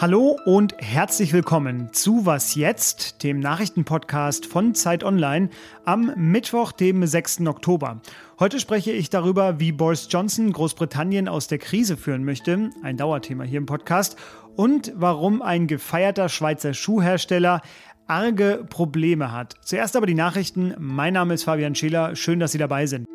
Hallo und herzlich willkommen zu Was jetzt, dem Nachrichtenpodcast von Zeit Online am Mittwoch, dem 6. Oktober. Heute spreche ich darüber, wie Boris Johnson Großbritannien aus der Krise führen möchte, ein Dauerthema hier im Podcast, und warum ein gefeierter Schweizer Schuhhersteller arge Probleme hat. Zuerst aber die Nachrichten. Mein Name ist Fabian Scheler. Schön, dass Sie dabei sind.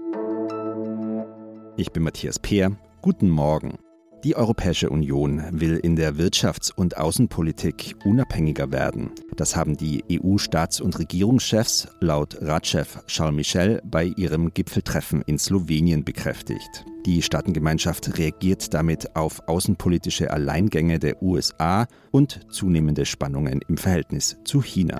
Ich bin Matthias Peer. Guten Morgen. Die Europäische Union will in der Wirtschafts- und Außenpolitik unabhängiger werden. Das haben die EU-Staats- und Regierungschefs laut Ratschef Charles Michel bei ihrem Gipfeltreffen in Slowenien bekräftigt. Die Staatengemeinschaft reagiert damit auf außenpolitische Alleingänge der USA und zunehmende Spannungen im Verhältnis zu China.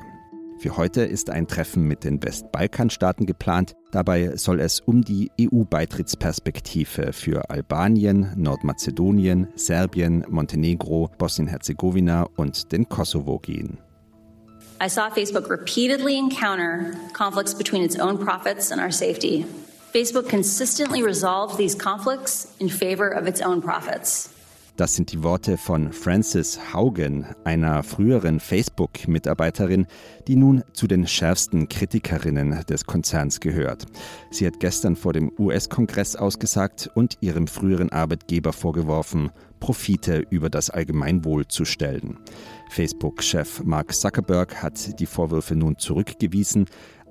Für heute ist ein Treffen mit den Westbalkanstaaten geplant. Dabei soll es um die EU-Beitrittsperspektive für Albanien, Nordmazedonien, Serbien, Montenegro, Bosnien-Herzegowina und den Kosovo gehen. I saw Facebook repeatedly encounter conflicts between its own profits and our safety. Facebook consistently resolved these conflicts in favor of its own profits. Das sind die Worte von Frances Haugen, einer früheren Facebook-Mitarbeiterin, die nun zu den schärfsten Kritikerinnen des Konzerns gehört. Sie hat gestern vor dem US-Kongress ausgesagt und ihrem früheren Arbeitgeber vorgeworfen, Profite über das Allgemeinwohl zu stellen. Facebook-Chef Mark Zuckerberg hat die Vorwürfe nun zurückgewiesen.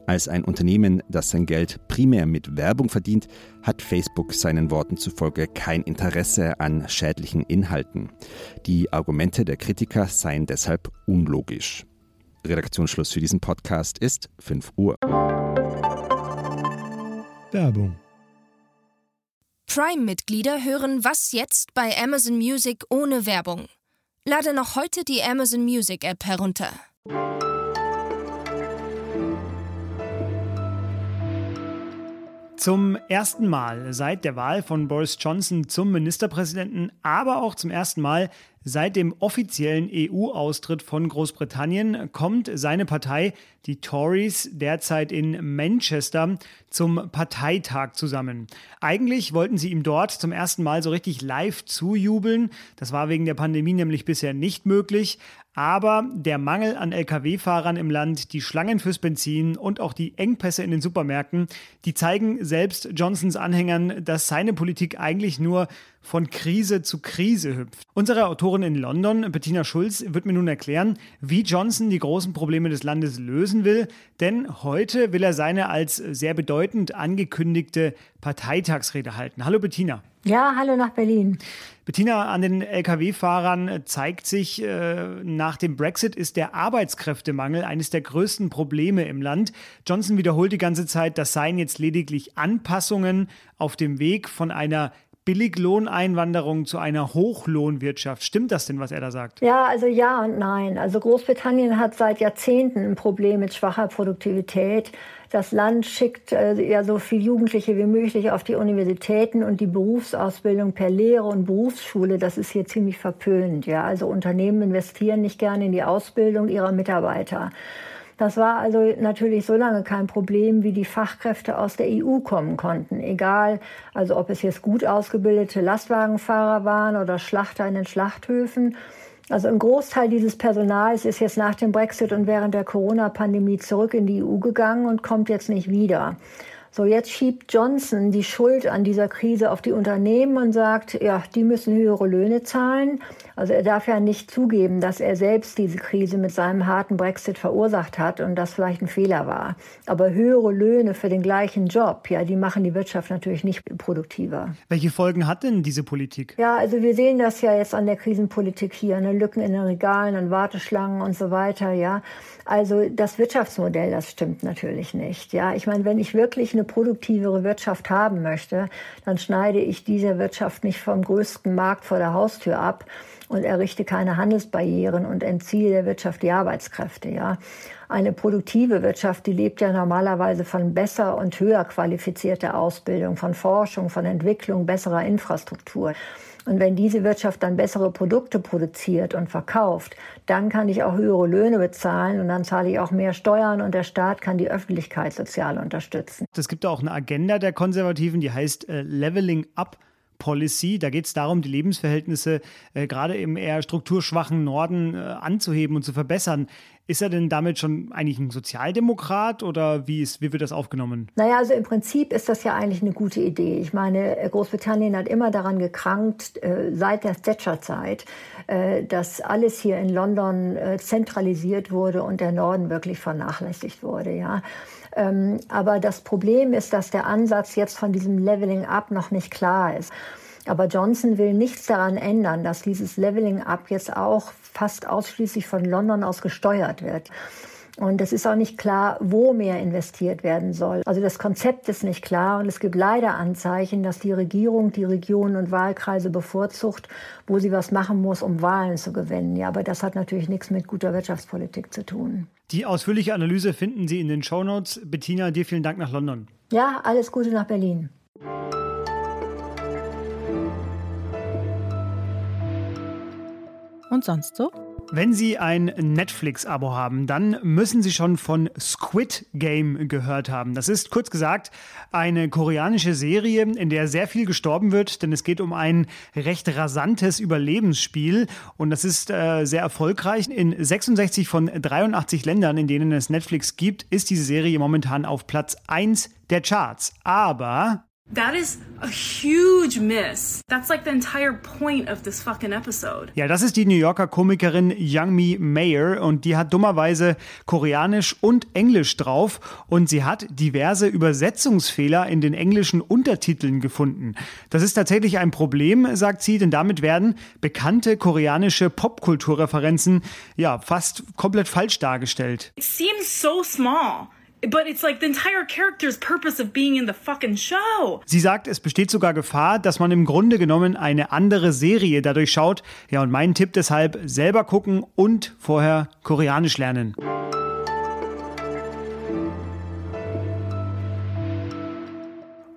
Als ein Unternehmen, das sein Geld primär mit Werbung verdient, hat Facebook seinen Worten zufolge kein Interesse an schädlichen Inhalten. Die Argumente der Kritiker seien deshalb unlogisch. Redaktionsschluss für diesen Podcast ist 5 Uhr. Werbung. Prime-Mitglieder hören Was jetzt bei Amazon Music ohne Werbung. Lade noch heute die Amazon Music App herunter. Zum ersten Mal seit der Wahl von Boris Johnson zum Ministerpräsidenten, aber auch zum ersten Mal Seit dem offiziellen EU-Austritt von Großbritannien kommt seine Partei, die Tories, derzeit in Manchester zum Parteitag zusammen. Eigentlich wollten sie ihm dort zum ersten Mal so richtig live zujubeln. Das war wegen der Pandemie nämlich bisher nicht möglich. Aber der Mangel an Lkw-Fahrern im Land, die Schlangen fürs Benzin und auch die Engpässe in den Supermärkten, die zeigen selbst Johnsons Anhängern, dass seine Politik eigentlich nur von Krise zu Krise hüpft. Unsere Autorin in London, Bettina Schulz, wird mir nun erklären, wie Johnson die großen Probleme des Landes lösen will, denn heute will er seine als sehr bedeutend angekündigte Parteitagsrede halten. Hallo Bettina. Ja, hallo nach Berlin. Bettina, an den Lkw-Fahrern zeigt sich, äh, nach dem Brexit ist der Arbeitskräftemangel eines der größten Probleme im Land. Johnson wiederholt die ganze Zeit, das seien jetzt lediglich Anpassungen auf dem Weg von einer Billiglohneinwanderung zu einer Hochlohnwirtschaft. Stimmt das denn, was er da sagt? Ja, also ja und nein. Also Großbritannien hat seit Jahrzehnten ein Problem mit schwacher Produktivität. Das Land schickt äh, ja so viele Jugendliche wie möglich auf die Universitäten und die Berufsausbildung per Lehre und Berufsschule, das ist hier ziemlich verpönt. Ja, also Unternehmen investieren nicht gerne in die Ausbildung ihrer Mitarbeiter. Das war also natürlich so lange kein Problem, wie die Fachkräfte aus der EU kommen konnten. Egal, also ob es jetzt gut ausgebildete Lastwagenfahrer waren oder Schlachter in den Schlachthöfen. Also ein Großteil dieses Personals ist jetzt nach dem Brexit und während der Corona-Pandemie zurück in die EU gegangen und kommt jetzt nicht wieder. So, jetzt schiebt Johnson die Schuld an dieser Krise auf die Unternehmen und sagt, ja, die müssen höhere Löhne zahlen. Also er darf ja nicht zugeben, dass er selbst diese Krise mit seinem harten Brexit verursacht hat und das vielleicht ein Fehler war. Aber höhere Löhne für den gleichen Job, ja, die machen die Wirtschaft natürlich nicht produktiver. Welche Folgen hat denn diese Politik? Ja, also wir sehen das ja jetzt an der Krisenpolitik hier, ne? Lücken in den Regalen, an Warteschlangen und so weiter, ja. Also das Wirtschaftsmodell, das stimmt natürlich nicht. Ja, ich meine, wenn ich wirklich eine produktivere Wirtschaft haben möchte, dann schneide ich diese Wirtschaft nicht vom größten Markt vor der Haustür ab und errichte keine Handelsbarrieren und entziehe der Wirtschaft die Arbeitskräfte. Ja, eine produktive Wirtschaft, die lebt ja normalerweise von besser und höher qualifizierter Ausbildung, von Forschung, von Entwicklung, besserer Infrastruktur. Und wenn diese Wirtschaft dann bessere Produkte produziert und verkauft, dann kann ich auch höhere Löhne bezahlen und dann zahle ich auch mehr Steuern und der Staat kann die Öffentlichkeit sozial unterstützen. Es gibt auch eine Agenda der Konservativen, die heißt äh, Leveling Up. Policy. Da geht es darum, die Lebensverhältnisse äh, gerade im eher strukturschwachen Norden äh, anzuheben und zu verbessern. Ist er denn damit schon eigentlich ein Sozialdemokrat oder wie, ist, wie wird das aufgenommen? Naja, also im Prinzip ist das ja eigentlich eine gute Idee. Ich meine, Großbritannien hat immer daran gekrankt, äh, seit der Thatcher-Zeit, äh, dass alles hier in London äh, zentralisiert wurde und der Norden wirklich vernachlässigt wurde. Ja. Ähm, aber das Problem ist, dass der Ansatz jetzt von diesem Leveling Up noch nicht klar ist. Aber Johnson will nichts daran ändern, dass dieses Leveling Up jetzt auch fast ausschließlich von London aus gesteuert wird. Und es ist auch nicht klar, wo mehr investiert werden soll. Also das Konzept ist nicht klar und es gibt leider Anzeichen, dass die Regierung die Regionen und Wahlkreise bevorzugt, wo sie was machen muss, um Wahlen zu gewinnen. Ja, aber das hat natürlich nichts mit guter Wirtschaftspolitik zu tun. Die ausführliche Analyse finden Sie in den Shownotes. Bettina, dir vielen Dank nach London. Ja, alles Gute nach Berlin. Und sonst so? Wenn Sie ein Netflix-Abo haben, dann müssen Sie schon von Squid Game gehört haben. Das ist kurz gesagt eine koreanische Serie, in der sehr viel gestorben wird, denn es geht um ein recht rasantes Überlebensspiel und das ist äh, sehr erfolgreich. In 66 von 83 Ländern, in denen es Netflix gibt, ist diese Serie momentan auf Platz 1 der Charts. Aber That is a huge miss. That's like the entire point of this fucking episode. Ja, das ist die New Yorker Komikerin Youngmi Mayer und die hat dummerweise Koreanisch und Englisch drauf und sie hat diverse Übersetzungsfehler in den englischen Untertiteln gefunden. Das ist tatsächlich ein Problem, sagt sie, denn damit werden bekannte koreanische Popkulturreferenzen ja fast komplett falsch dargestellt. It seems so small. But it's like the entire character's purpose of being in the fucking show. Sie sagt, es besteht sogar Gefahr, dass man im Grunde genommen eine andere Serie dadurch schaut. Ja, und mein Tipp deshalb, selber gucken und vorher Koreanisch lernen.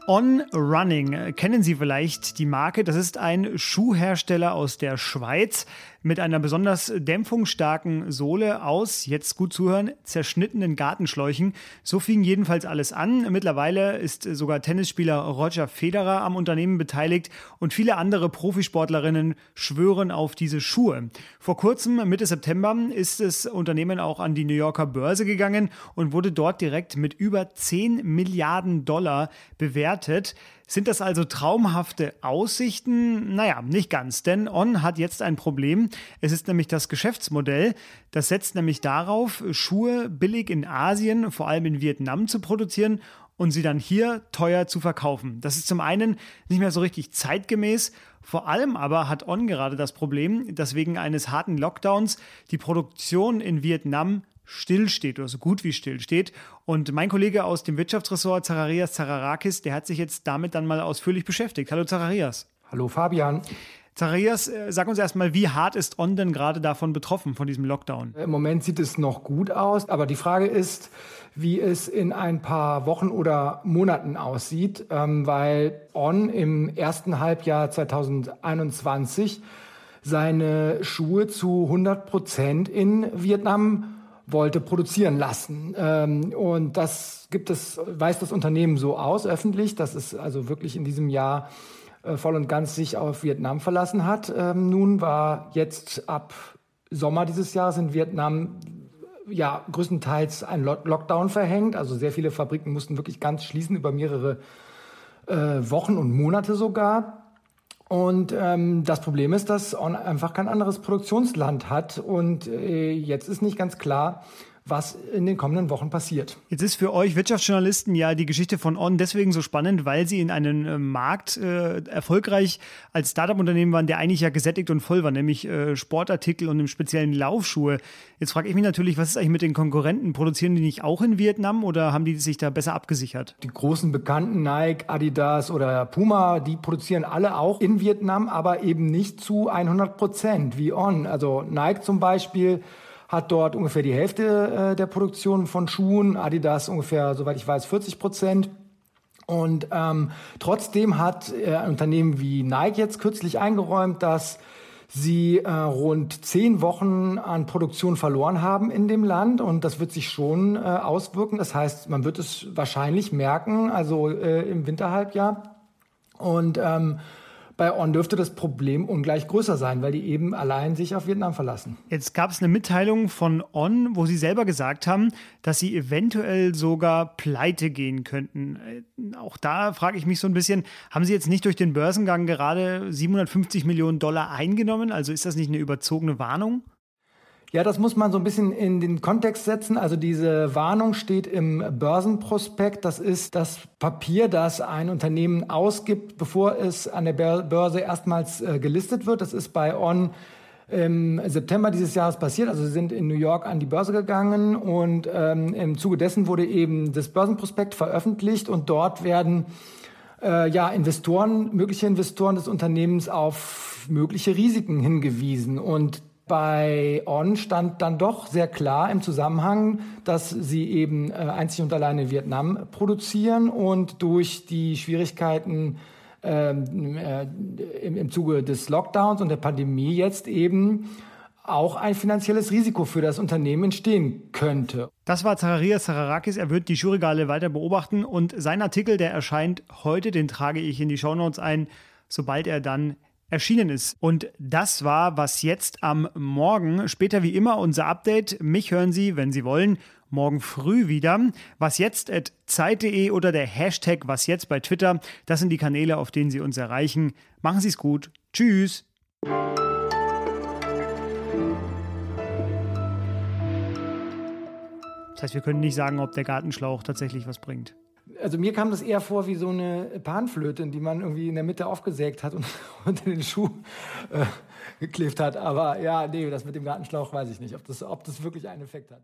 On Running kennen Sie vielleicht die Marke. Das ist ein Schuhhersteller aus der Schweiz mit einer besonders dämpfungsstarken Sohle aus, jetzt gut zuhören, zerschnittenen Gartenschläuchen. So fing jedenfalls alles an. Mittlerweile ist sogar Tennisspieler Roger Federer am Unternehmen beteiligt und viele andere Profisportlerinnen schwören auf diese Schuhe. Vor kurzem, Mitte September, ist das Unternehmen auch an die New Yorker Börse gegangen und wurde dort direkt mit über 10 Milliarden Dollar bewertet. Sind das also traumhafte Aussichten? Naja, nicht ganz, denn On hat jetzt ein Problem. Es ist nämlich das Geschäftsmodell. Das setzt nämlich darauf, Schuhe billig in Asien, vor allem in Vietnam, zu produzieren und sie dann hier teuer zu verkaufen. Das ist zum einen nicht mehr so richtig zeitgemäß. Vor allem aber hat On gerade das Problem, dass wegen eines harten Lockdowns die Produktion in Vietnam stillsteht oder so gut wie stillsteht. Und mein Kollege aus dem Wirtschaftsressort, Zararias Zararakis, der hat sich jetzt damit dann mal ausführlich beschäftigt. Hallo Zararias. Hallo Fabian. Zacharias, äh, sag uns erstmal, wie hart ist On denn gerade davon betroffen, von diesem Lockdown? Im Moment sieht es noch gut aus, aber die Frage ist, wie es in ein paar Wochen oder Monaten aussieht, ähm, weil On im ersten Halbjahr 2021 seine Schuhe zu 100 Prozent in Vietnam wollte produzieren lassen. Ähm, und das gibt es, weiß das Unternehmen so aus öffentlich, dass es also wirklich in diesem Jahr äh, voll und ganz sich auf Vietnam verlassen hat. Ähm, nun war jetzt ab Sommer dieses Jahres in Vietnam ja größtenteils ein Lockdown verhängt. Also sehr viele Fabriken mussten wirklich ganz schließen über mehrere äh, Wochen und Monate sogar. Und ähm, das Problem ist, dass On einfach kein anderes Produktionsland hat. Und äh, jetzt ist nicht ganz klar, was in den kommenden Wochen passiert. Jetzt ist für euch Wirtschaftsjournalisten ja die Geschichte von On deswegen so spannend, weil sie in einem äh, Markt äh, erfolgreich als Startup-Unternehmen waren, der eigentlich ja gesättigt und voll war, nämlich äh, Sportartikel und im speziellen Laufschuhe. Jetzt frage ich mich natürlich, was ist eigentlich mit den Konkurrenten? Produzieren die nicht auch in Vietnam oder haben die sich da besser abgesichert? Die großen bekannten Nike, Adidas oder Puma, die produzieren alle auch in Vietnam, aber eben nicht zu 100 Prozent wie On. Also Nike zum Beispiel hat dort ungefähr die Hälfte äh, der Produktion von Schuhen, Adidas ungefähr, soweit ich weiß, 40 Prozent. Und ähm, trotzdem hat äh, ein Unternehmen wie Nike jetzt kürzlich eingeräumt, dass sie äh, rund zehn Wochen an Produktion verloren haben in dem Land und das wird sich schon äh, auswirken. Das heißt, man wird es wahrscheinlich merken, also äh, im Winterhalbjahr. Und ähm, Bei On dürfte das Problem ungleich größer sein, weil die eben allein sich auf Vietnam verlassen. Jetzt gab es eine Mitteilung von On, wo sie selber gesagt haben, dass sie eventuell sogar pleite gehen könnten. Äh, auch da frage ich mich so ein bisschen, haben sie jetzt nicht durch den Börsengang gerade 750 Millionen Dollar eingenommen? Also ist das nicht eine überzogene Warnung? Ja, das muss man so ein bisschen in den Kontext setzen. Also diese Warnung steht im Börsenprospekt. Das ist das Papier, das ein Unternehmen ausgibt, bevor es an der Börse erstmals äh, gelistet wird. Das ist bei On im September dieses Jahres passiert. Also sie sind in New York an die Börse gegangen und ähm, im Zuge dessen wurde eben das Börsenprospekt veröffentlicht und dort werden äh, ja Investoren, mögliche Investoren des Unternehmens auf mögliche Risiken hingewiesen und bei On stand dann doch sehr klar im Zusammenhang, dass sie eben äh, einzig und allein in Vietnam produzieren und durch die Schwierigkeiten ähm, äh, im, im Zuge des Lockdowns und der Pandemie jetzt eben auch ein finanzielles Risiko für das Unternehmen entstehen könnte. Das war Zacharias Zacharakis. Er wird die Schuhregale weiter beobachten und sein Artikel, der erscheint heute, den trage ich in die Shownotes ein, sobald er dann erschienen ist. Und das war was jetzt am Morgen. Später wie immer unser Update. Mich hören Sie, wenn Sie wollen, morgen früh wieder. Was jetzt at Zeit.de oder der Hashtag Was jetzt bei Twitter. Das sind die Kanäle, auf denen Sie uns erreichen. Machen Sie es gut. Tschüss. Das heißt, wir können nicht sagen, ob der Gartenschlauch tatsächlich was bringt also mir kam das eher vor wie so eine Panflöte, die man irgendwie in der Mitte aufgesägt hat und unter den Schuh äh, geklebt hat. Aber ja, nee, das mit dem Gartenschlauch weiß ich nicht, ob das, ob das wirklich einen Effekt hat.